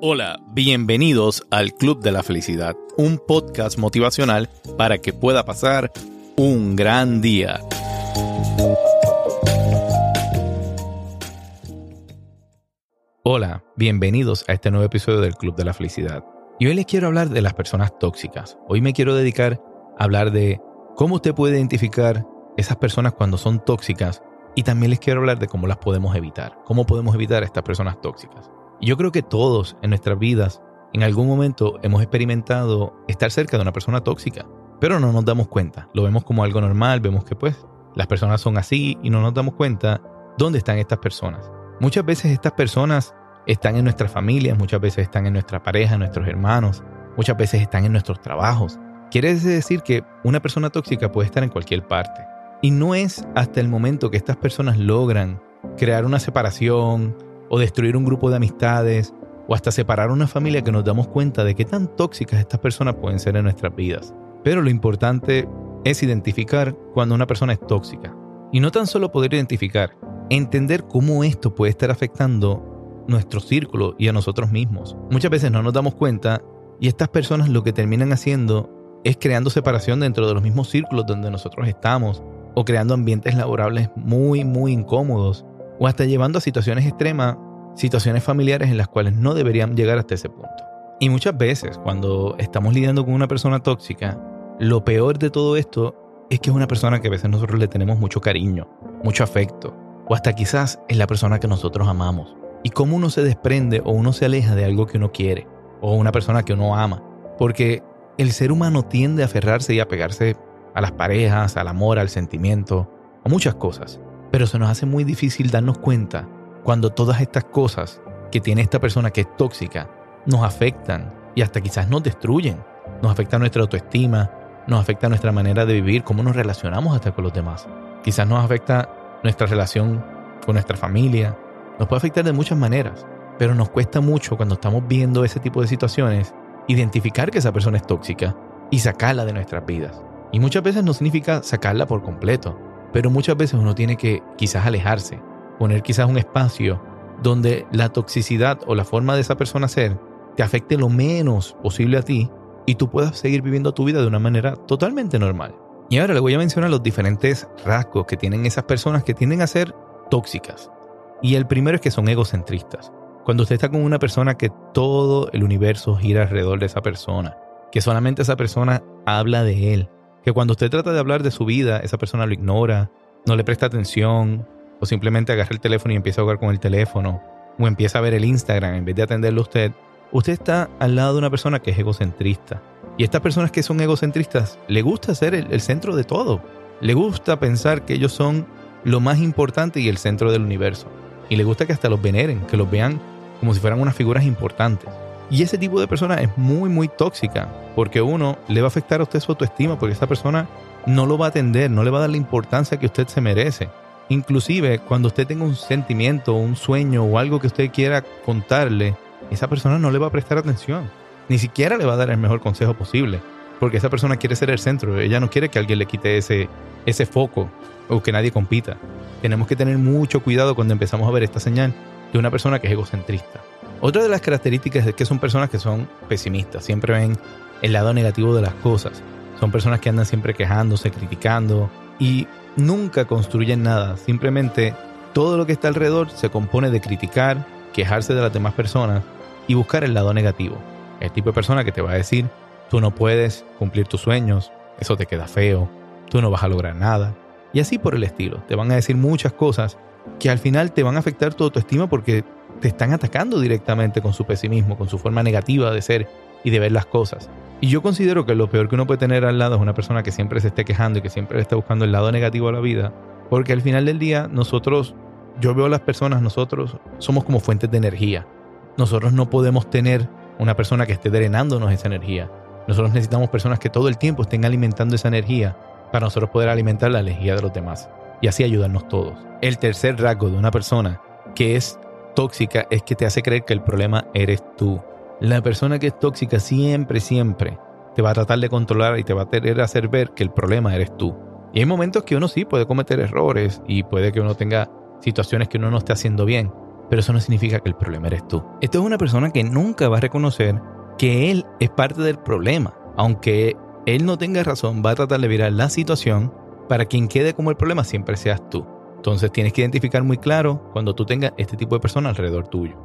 Hola, bienvenidos al Club de la Felicidad, un podcast motivacional para que pueda pasar un gran día. Hola, bienvenidos a este nuevo episodio del Club de la Felicidad. Y hoy les quiero hablar de las personas tóxicas. Hoy me quiero dedicar a hablar de cómo usted puede identificar esas personas cuando son tóxicas y también les quiero hablar de cómo las podemos evitar, cómo podemos evitar a estas personas tóxicas. Yo creo que todos en nuestras vidas, en algún momento hemos experimentado estar cerca de una persona tóxica, pero no nos damos cuenta. Lo vemos como algo normal, vemos que pues las personas son así y no nos damos cuenta dónde están estas personas. Muchas veces estas personas están en nuestras familias, muchas veces están en nuestra pareja, en nuestros hermanos, muchas veces están en nuestros trabajos. Quiere decir que una persona tóxica puede estar en cualquier parte. Y no es hasta el momento que estas personas logran crear una separación, o destruir un grupo de amistades o hasta separar una familia que nos damos cuenta de qué tan tóxicas estas personas pueden ser en nuestras vidas. Pero lo importante es identificar cuando una persona es tóxica. Y no tan solo poder identificar, entender cómo esto puede estar afectando nuestro círculo y a nosotros mismos. Muchas veces no nos damos cuenta y estas personas lo que terminan haciendo es creando separación dentro de los mismos círculos donde nosotros estamos o creando ambientes laborables muy, muy incómodos o hasta llevando a situaciones extremas, situaciones familiares en las cuales no deberían llegar hasta ese punto. Y muchas veces cuando estamos lidiando con una persona tóxica, lo peor de todo esto es que es una persona que a veces nosotros le tenemos mucho cariño, mucho afecto, o hasta quizás es la persona que nosotros amamos. Y cómo uno se desprende o uno se aleja de algo que uno quiere, o una persona que uno ama. Porque el ser humano tiende a aferrarse y a pegarse a las parejas, al amor, al sentimiento, a muchas cosas. Pero se nos hace muy difícil darnos cuenta cuando todas estas cosas que tiene esta persona que es tóxica nos afectan y hasta quizás nos destruyen. Nos afecta nuestra autoestima, nos afecta nuestra manera de vivir, cómo nos relacionamos hasta con los demás. Quizás nos afecta nuestra relación con nuestra familia. Nos puede afectar de muchas maneras, pero nos cuesta mucho cuando estamos viendo ese tipo de situaciones identificar que esa persona es tóxica y sacarla de nuestras vidas. Y muchas veces no significa sacarla por completo, pero muchas veces uno tiene que quizás alejarse, poner quizás un espacio donde la toxicidad o la forma de esa persona ser te afecte lo menos posible a ti y tú puedas seguir viviendo tu vida de una manera totalmente normal. Y ahora le voy a mencionar los diferentes rasgos que tienen esas personas que tienden a ser tóxicas. Y el primero es que son egocentristas. Cuando usted está con una persona que todo el universo gira alrededor de esa persona, que solamente esa persona habla de él, que cuando usted trata de hablar de su vida, esa persona lo ignora, no le presta atención, o simplemente agarra el teléfono y empieza a jugar con el teléfono, o empieza a ver el Instagram en vez de atenderlo usted, usted está al lado de una persona que es egocentrista. Y estas personas que son egocentristas, le gusta ser el, el centro de todo. Le gusta pensar que ellos son lo más importante y el centro del universo. Y le gusta que hasta los veneren, que los vean como si fueran unas figuras importantes. Y ese tipo de persona es muy, muy tóxica, porque uno le va a afectar a usted su autoestima, porque esa persona no lo va a atender, no le va a dar la importancia que usted se merece. Inclusive cuando usted tenga un sentimiento, un sueño o algo que usted quiera contarle, esa persona no le va a prestar atención. Ni siquiera le va a dar el mejor consejo posible, porque esa persona quiere ser el centro, ella no quiere que alguien le quite ese, ese foco o que nadie compita. Tenemos que tener mucho cuidado cuando empezamos a ver esta señal de una persona que es egocentrista. Otra de las características es que son personas que son pesimistas, siempre ven el lado negativo de las cosas. Son personas que andan siempre quejándose, criticando y nunca construyen nada. Simplemente todo lo que está alrededor se compone de criticar, quejarse de las demás personas y buscar el lado negativo. El tipo de persona que te va a decir, tú no puedes cumplir tus sueños, eso te queda feo, tú no vas a lograr nada. Y así por el estilo. Te van a decir muchas cosas que al final te van a afectar tu autoestima porque te están atacando directamente con su pesimismo, con su forma negativa de ser y de ver las cosas. Y yo considero que lo peor que uno puede tener al lado es una persona que siempre se esté quejando y que siempre le esté buscando el lado negativo a la vida, porque al final del día nosotros, yo veo a las personas, nosotros somos como fuentes de energía. Nosotros no podemos tener una persona que esté drenándonos esa energía. Nosotros necesitamos personas que todo el tiempo estén alimentando esa energía para nosotros poder alimentar la energía de los demás y así ayudarnos todos. El tercer rasgo de una persona que es tóxica es que te hace creer que el problema eres tú. La persona que es tóxica siempre, siempre te va a tratar de controlar y te va a querer hacer ver que el problema eres tú. Y hay momentos que uno sí puede cometer errores y puede que uno tenga situaciones que uno no esté haciendo bien. pero eso no significa que el problema eres tú. Esto es una persona que nunca va a reconocer que él es parte del problema. Aunque él no tenga razón, va a tratar de virar la situación para quien quede como el problema siempre seas tú. Entonces tienes que identificar muy claro cuando tú tengas este tipo de persona alrededor tuyo.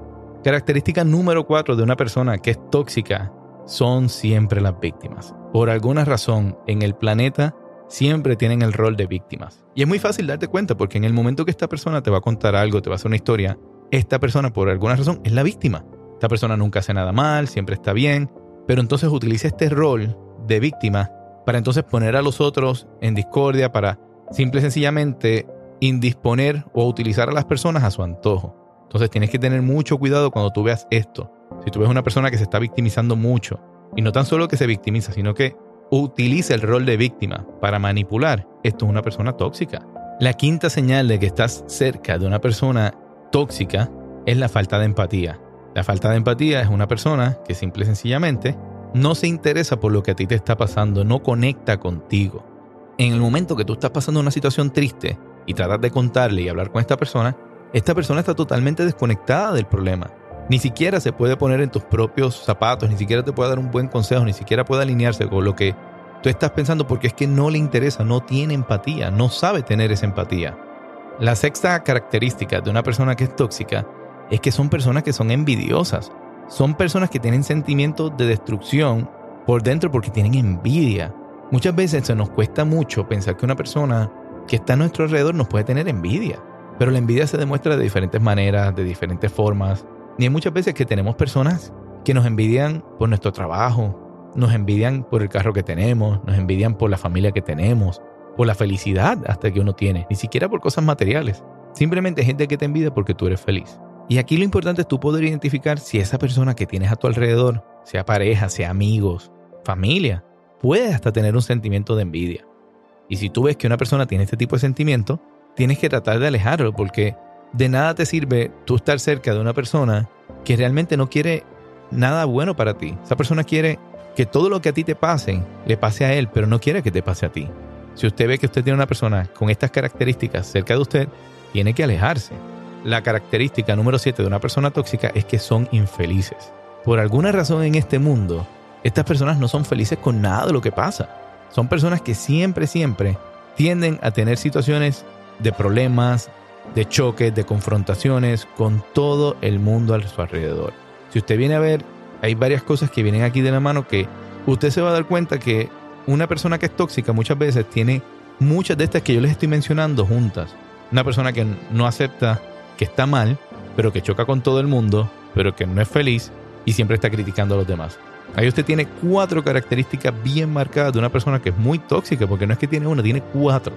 Característica número cuatro de una persona que es tóxica son siempre las víctimas. Por alguna razón en el planeta siempre tienen el rol de víctimas. Y es muy fácil darte cuenta porque en el momento que esta persona te va a contar algo, te va a hacer una historia, esta persona por alguna razón es la víctima. Esta persona nunca hace nada mal, siempre está bien, pero entonces utiliza este rol de víctima para entonces poner a los otros en discordia, para simple y sencillamente indisponer o utilizar a las personas a su antojo. Entonces tienes que tener mucho cuidado cuando tú veas esto. Si tú ves una persona que se está victimizando mucho, y no tan solo que se victimiza, sino que utiliza el rol de víctima para manipular, esto es una persona tóxica. La quinta señal de que estás cerca de una persona tóxica es la falta de empatía. La falta de empatía es una persona que simple y sencillamente no se interesa por lo que a ti te está pasando, no conecta contigo. En el momento que tú estás pasando una situación triste y tratas de contarle y hablar con esta persona, esta persona está totalmente desconectada del problema. Ni siquiera se puede poner en tus propios zapatos, ni siquiera te puede dar un buen consejo, ni siquiera puede alinearse con lo que tú estás pensando porque es que no le interesa, no tiene empatía, no sabe tener esa empatía. La sexta característica de una persona que es tóxica es que son personas que son envidiosas. Son personas que tienen sentimientos de destrucción por dentro porque tienen envidia. Muchas veces se nos cuesta mucho pensar que una persona que está a nuestro alrededor nos puede tener envidia. Pero la envidia se demuestra de diferentes maneras, de diferentes formas. Y hay muchas veces que tenemos personas que nos envidian por nuestro trabajo, nos envidian por el carro que tenemos, nos envidian por la familia que tenemos, por la felicidad hasta que uno tiene, ni siquiera por cosas materiales. Simplemente gente que te envidia porque tú eres feliz. Y aquí lo importante es tú poder identificar si esa persona que tienes a tu alrededor, sea pareja, sea amigos, familia, puede hasta tener un sentimiento de envidia. Y si tú ves que una persona tiene este tipo de sentimiento, tienes que tratar de alejarlo porque de nada te sirve tú estar cerca de una persona que realmente no quiere nada bueno para ti. Esa persona quiere que todo lo que a ti te pase le pase a él, pero no quiere que te pase a ti. Si usted ve que usted tiene una persona con estas características cerca de usted, tiene que alejarse. La característica número 7 de una persona tóxica es que son infelices. Por alguna razón en este mundo, estas personas no son felices con nada de lo que pasa. Son personas que siempre, siempre tienden a tener situaciones de problemas, de choques, de confrontaciones con todo el mundo a su alrededor. Si usted viene a ver, hay varias cosas que vienen aquí de la mano que usted se va a dar cuenta que una persona que es tóxica muchas veces tiene muchas de estas que yo les estoy mencionando juntas. Una persona que no acepta que está mal, pero que choca con todo el mundo, pero que no es feliz y siempre está criticando a los demás. Ahí usted tiene cuatro características bien marcadas de una persona que es muy tóxica, porque no es que tiene una, tiene cuatro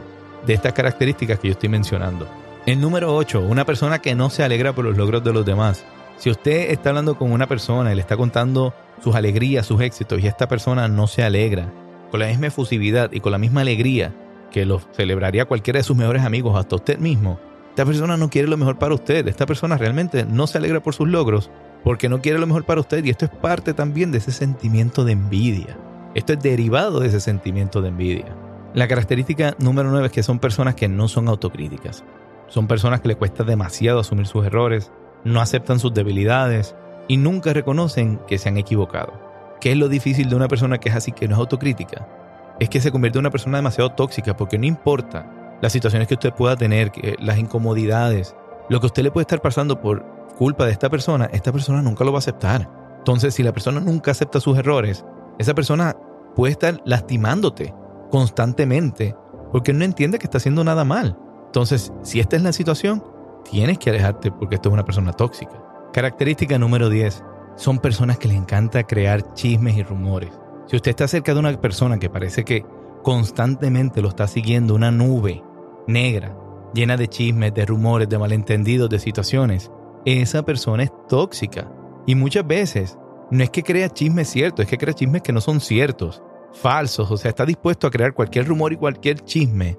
de estas características que yo estoy mencionando. El número 8, una persona que no se alegra por los logros de los demás. Si usted está hablando con una persona y le está contando sus alegrías, sus éxitos, y esta persona no se alegra con la misma efusividad y con la misma alegría que lo celebraría cualquiera de sus mejores amigos, hasta usted mismo, esta persona no quiere lo mejor para usted. Esta persona realmente no se alegra por sus logros porque no quiere lo mejor para usted. Y esto es parte también de ese sentimiento de envidia. Esto es derivado de ese sentimiento de envidia. La característica número 9 es que son personas que no son autocríticas. Son personas que le cuesta demasiado asumir sus errores, no aceptan sus debilidades y nunca reconocen que se han equivocado. ¿Qué es lo difícil de una persona que es así, que no es autocrítica? Es que se convierte en una persona demasiado tóxica porque no importa las situaciones que usted pueda tener, las incomodidades, lo que usted le puede estar pasando por culpa de esta persona, esta persona nunca lo va a aceptar. Entonces, si la persona nunca acepta sus errores, esa persona puede estar lastimándote constantemente porque no entiende que está haciendo nada mal. Entonces, si esta es la situación, tienes que alejarte porque esto es una persona tóxica. Característica número 10. Son personas que les encanta crear chismes y rumores. Si usted está cerca de una persona que parece que constantemente lo está siguiendo una nube negra, llena de chismes, de rumores, de malentendidos, de situaciones, esa persona es tóxica. Y muchas veces no es que crea chismes ciertos, es que crea chismes que no son ciertos, falsos, o sea, está dispuesto a crear cualquier rumor y cualquier chisme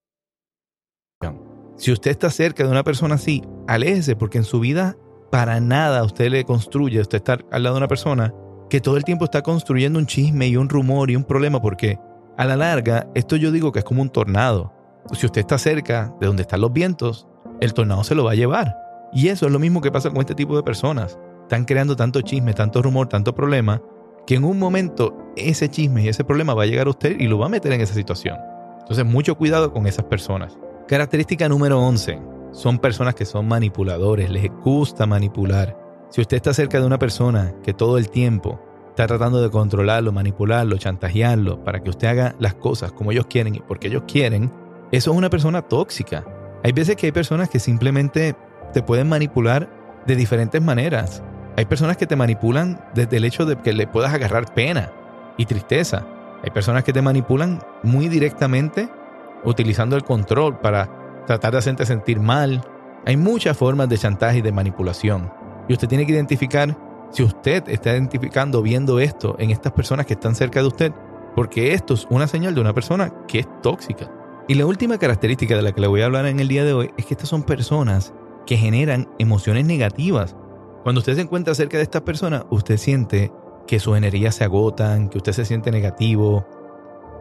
Si usted está cerca de una persona así, aléjese porque en su vida para nada usted le construye, usted está al lado de una persona que todo el tiempo está construyendo un chisme y un rumor y un problema porque a la larga esto yo digo que es como un tornado. Si usted está cerca de donde están los vientos, el tornado se lo va a llevar. Y eso es lo mismo que pasa con este tipo de personas. Están creando tanto chisme, tanto rumor, tanto problema, que en un momento ese chisme y ese problema va a llegar a usted y lo va a meter en esa situación. Entonces, mucho cuidado con esas personas. Característica número 11. Son personas que son manipuladores, les gusta manipular. Si usted está cerca de una persona que todo el tiempo está tratando de controlarlo, manipularlo, chantajearlo para que usted haga las cosas como ellos quieren y porque ellos quieren, eso es una persona tóxica. Hay veces que hay personas que simplemente te pueden manipular de diferentes maneras. Hay personas que te manipulan desde el hecho de que le puedas agarrar pena y tristeza. Hay personas que te manipulan muy directamente utilizando el control para tratar de hacerte sentir mal. Hay muchas formas de chantaje y de manipulación. Y usted tiene que identificar si usted está identificando, viendo esto en estas personas que están cerca de usted, porque esto es una señal de una persona que es tóxica. Y la última característica de la que le voy a hablar en el día de hoy es que estas son personas que generan emociones negativas. Cuando usted se encuentra cerca de estas personas, usted siente que sus energías se agotan, que usted se siente negativo,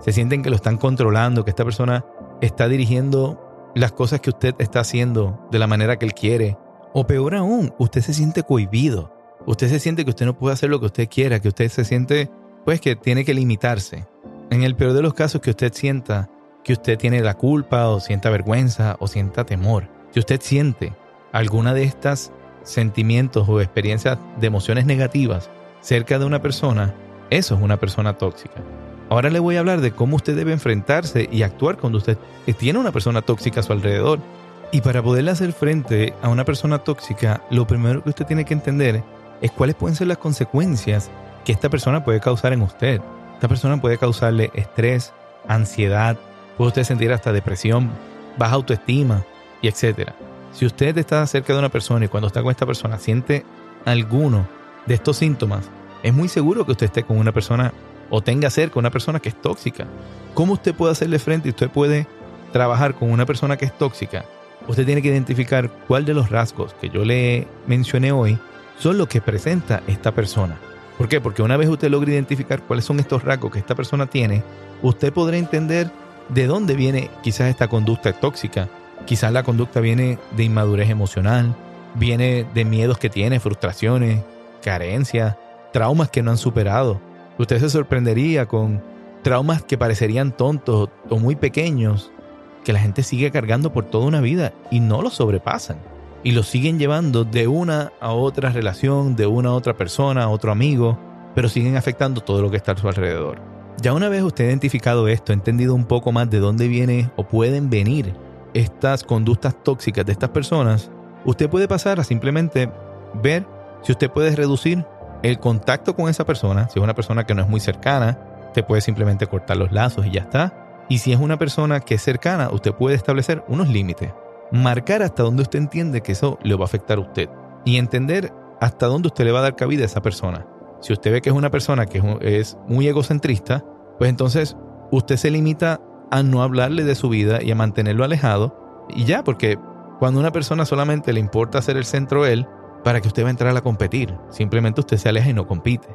se sienten que lo están controlando, que esta persona está dirigiendo las cosas que usted está haciendo de la manera que él quiere. O peor aún, usted se siente cohibido. Usted se siente que usted no puede hacer lo que usted quiera, que usted se siente pues que tiene que limitarse. En el peor de los casos que usted sienta que usted tiene la culpa o sienta vergüenza o sienta temor. Si usted siente alguna de estas sentimientos o experiencias de emociones negativas cerca de una persona, eso es una persona tóxica. Ahora le voy a hablar de cómo usted debe enfrentarse y actuar cuando usted tiene una persona tóxica a su alrededor. Y para poderle hacer frente a una persona tóxica, lo primero que usted tiene que entender es cuáles pueden ser las consecuencias que esta persona puede causar en usted. Esta persona puede causarle estrés, ansiedad, puede usted sentir hasta depresión, baja autoestima y etc. Si usted está cerca de una persona y cuando está con esta persona siente alguno de estos síntomas, es muy seguro que usted esté con una persona o tenga cerca una persona que es tóxica. ¿Cómo usted puede hacerle frente y usted puede trabajar con una persona que es tóxica? Usted tiene que identificar cuál de los rasgos que yo le mencioné hoy son los que presenta esta persona. ¿Por qué? Porque una vez usted logra identificar cuáles son estos rasgos que esta persona tiene, usted podrá entender de dónde viene quizás esta conducta tóxica. Quizás la conducta viene de inmadurez emocional, viene de miedos que tiene, frustraciones, carencias, traumas que no han superado. Usted se sorprendería con traumas que parecerían tontos o muy pequeños, que la gente sigue cargando por toda una vida y no los sobrepasan. Y los siguen llevando de una a otra relación, de una a otra persona, a otro amigo, pero siguen afectando todo lo que está a su alrededor. Ya una vez usted ha identificado esto, ha entendido un poco más de dónde viene o pueden venir estas conductas tóxicas de estas personas, usted puede pasar a simplemente ver si usted puede reducir el contacto con esa persona, si es una persona que no es muy cercana, usted puede simplemente cortar los lazos y ya está. Y si es una persona que es cercana, usted puede establecer unos límites. Marcar hasta dónde usted entiende que eso le va a afectar a usted. Y entender hasta dónde usted le va a dar cabida a esa persona. Si usted ve que es una persona que es muy egocentrista, pues entonces usted se limita a no hablarle de su vida y a mantenerlo alejado. Y ya, porque cuando a una persona solamente le importa ser el centro él, para que usted va a entrar a competir. Simplemente usted se aleja y no compite.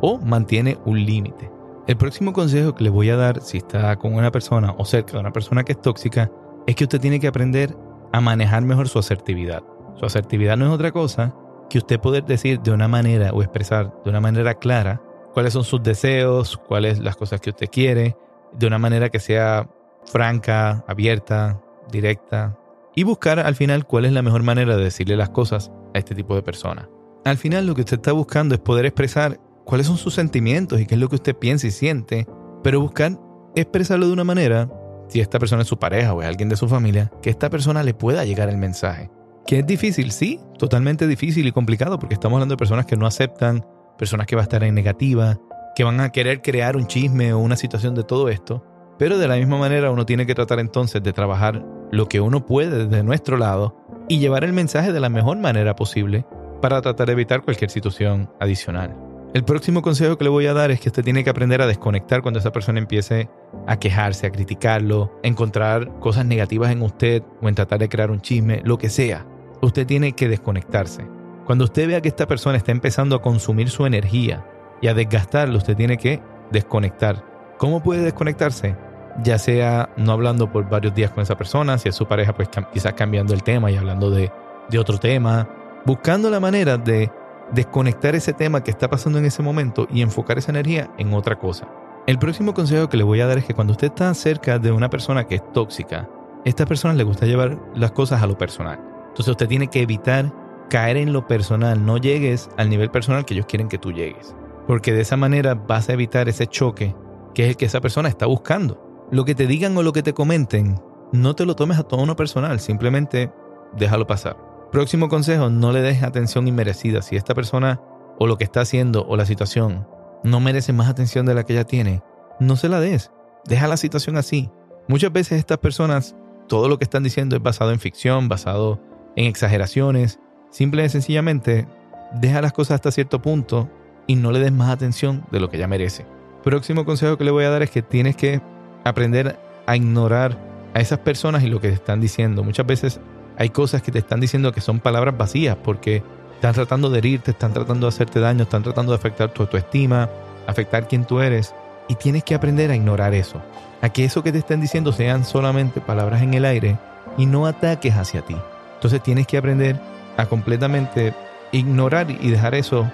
O mantiene un límite. El próximo consejo que le voy a dar si está con una persona o cerca de una persona que es tóxica es que usted tiene que aprender a manejar mejor su asertividad. Su asertividad no es otra cosa que usted poder decir de una manera o expresar de una manera clara cuáles son sus deseos, cuáles las cosas que usted quiere, de una manera que sea franca, abierta, directa, y buscar al final cuál es la mejor manera de decirle las cosas a este tipo de personas. Al final lo que usted está buscando es poder expresar cuáles son sus sentimientos y qué es lo que usted piensa y siente, pero buscar expresarlo de una manera si esta persona es su pareja o es alguien de su familia, que esta persona le pueda llegar el mensaje. Que es difícil, sí, totalmente difícil y complicado porque estamos hablando de personas que no aceptan, personas que van a estar en negativa, que van a querer crear un chisme o una situación de todo esto. Pero de la misma manera uno tiene que tratar entonces de trabajar lo que uno puede desde nuestro lado y llevar el mensaje de la mejor manera posible para tratar de evitar cualquier situación adicional. El próximo consejo que le voy a dar es que usted tiene que aprender a desconectar cuando esa persona empiece a quejarse, a criticarlo, a encontrar cosas negativas en usted o en tratar de crear un chisme, lo que sea. Usted tiene que desconectarse. Cuando usted vea que esta persona está empezando a consumir su energía y a desgastarlo, usted tiene que desconectar. ¿Cómo puede desconectarse? Ya sea no hablando por varios días con esa persona, si es su pareja, pues quizás cambiando el tema y hablando de, de otro tema, buscando la manera de desconectar ese tema que está pasando en ese momento y enfocar esa energía en otra cosa. El próximo consejo que le voy a dar es que cuando usted está cerca de una persona que es tóxica, a esta persona le gusta llevar las cosas a lo personal. Entonces usted tiene que evitar caer en lo personal, no llegues al nivel personal que ellos quieren que tú llegues. Porque de esa manera vas a evitar ese choque que es el que esa persona está buscando. Lo que te digan o lo que te comenten, no te lo tomes a todo uno personal, simplemente déjalo pasar. Próximo consejo, no le des atención inmerecida. Si esta persona o lo que está haciendo o la situación no merece más atención de la que ella tiene, no se la des. Deja la situación así. Muchas veces estas personas, todo lo que están diciendo es basado en ficción, basado en exageraciones. Simple y sencillamente, deja las cosas hasta cierto punto y no le des más atención de lo que ella merece. Próximo consejo que le voy a dar es que tienes que aprender a ignorar a esas personas y lo que te están diciendo. Muchas veces hay cosas que te están diciendo que son palabras vacías porque están tratando de herirte, están tratando de hacerte daño, están tratando de afectar tu autoestima, afectar quién tú eres. Y tienes que aprender a ignorar eso. A que eso que te están diciendo sean solamente palabras en el aire y no ataques hacia ti. Entonces tienes que aprender a completamente ignorar y dejar eso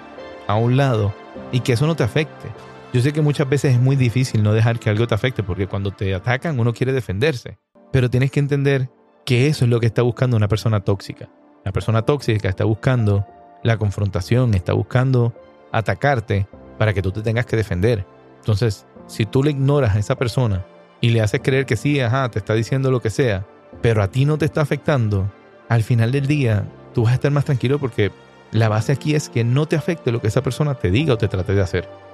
a un lado y que eso no te afecte. Yo sé que muchas veces es muy difícil no dejar que algo te afecte porque cuando te atacan uno quiere defenderse. Pero tienes que entender que eso es lo que está buscando una persona tóxica. La persona tóxica está buscando la confrontación, está buscando atacarte para que tú te tengas que defender. Entonces, si tú le ignoras a esa persona y le haces creer que sí, ajá, te está diciendo lo que sea, pero a ti no te está afectando, al final del día tú vas a estar más tranquilo porque la base aquí es que no te afecte lo que esa persona te diga o te trate de hacer.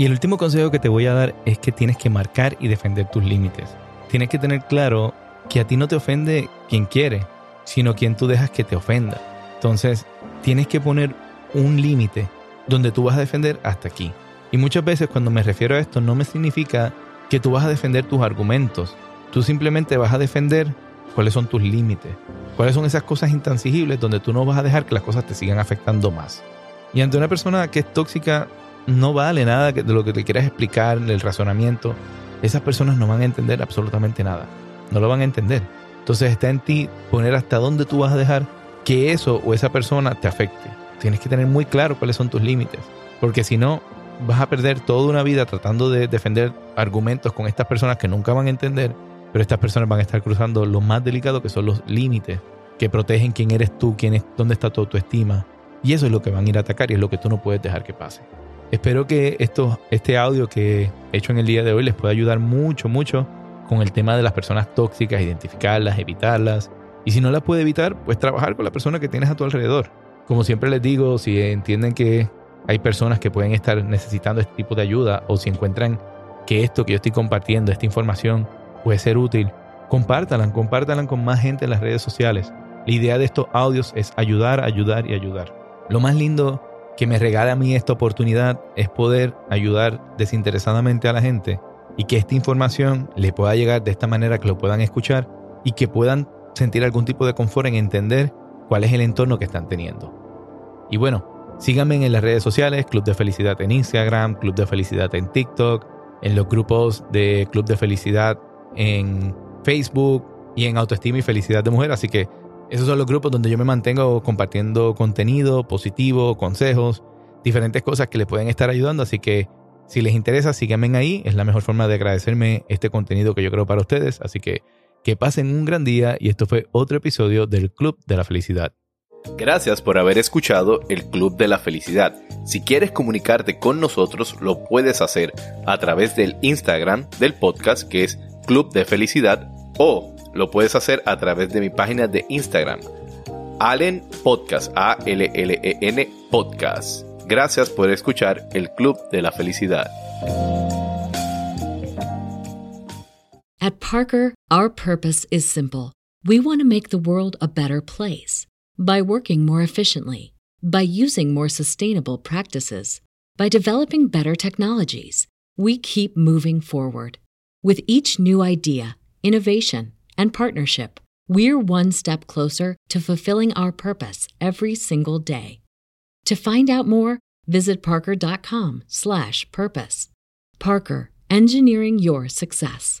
Y el último consejo que te voy a dar es que tienes que marcar y defender tus límites. Tienes que tener claro que a ti no te ofende quien quiere, sino quien tú dejas que te ofenda. Entonces, tienes que poner un límite donde tú vas a defender hasta aquí. Y muchas veces cuando me refiero a esto no me significa que tú vas a defender tus argumentos. Tú simplemente vas a defender cuáles son tus límites, cuáles son esas cosas intangibles donde tú no vas a dejar que las cosas te sigan afectando más. Y ante una persona que es tóxica, no vale nada de lo que te quieras explicar, el razonamiento. Esas personas no van a entender absolutamente nada no lo van a entender. Entonces está en ti poner hasta dónde tú vas a dejar que eso o esa persona te afecte. Tienes que tener muy claro cuáles son tus límites, porque si no, vas a perder toda una vida tratando de defender argumentos con estas personas que nunca van a entender, pero estas personas van a estar cruzando lo más delicado que son los límites que protegen quién eres tú, quién es, dónde está tu autoestima. Y eso es lo que van a ir a atacar y es lo que tú no puedes dejar que pase. Espero que esto, este audio que he hecho en el día de hoy les pueda ayudar mucho, mucho con el tema de las personas tóxicas, identificarlas, evitarlas. Y si no las puede evitar, pues trabajar con la persona que tienes a tu alrededor. Como siempre les digo, si entienden que hay personas que pueden estar necesitando este tipo de ayuda o si encuentran que esto que yo estoy compartiendo, esta información, puede ser útil, compártanla, compártanla con más gente en las redes sociales. La idea de estos audios es ayudar, ayudar y ayudar. Lo más lindo que me regala a mí esta oportunidad es poder ayudar desinteresadamente a la gente y que esta información le pueda llegar de esta manera que lo puedan escuchar y que puedan sentir algún tipo de confort en entender cuál es el entorno que están teniendo. Y bueno, síganme en las redes sociales, Club de Felicidad en Instagram, Club de Felicidad en TikTok, en los grupos de Club de Felicidad en Facebook y en Autoestima y Felicidad de Mujer. Así que esos son los grupos donde yo me mantengo compartiendo contenido positivo, consejos, diferentes cosas que le pueden estar ayudando. Así que si les interesa, síganme ahí. Es la mejor forma de agradecerme este contenido que yo creo para ustedes. Así que que pasen un gran día y esto fue otro episodio del Club de la Felicidad. Gracias por haber escuchado el Club de la Felicidad. Si quieres comunicarte con nosotros, lo puedes hacer a través del Instagram del podcast que es Club de Felicidad o lo puedes hacer a través de mi página de Instagram, Allen Podcast, A-L-L-E-N Podcast. Gracias por escuchar el Club de la Felicidad. At Parker, our purpose is simple. We want to make the world a better place by working more efficiently, by using more sustainable practices, by developing better technologies. We keep moving forward. With each new idea, innovation, and partnership, we're one step closer to fulfilling our purpose every single day. To find out more, visit parker.com/purpose. Parker, engineering your success.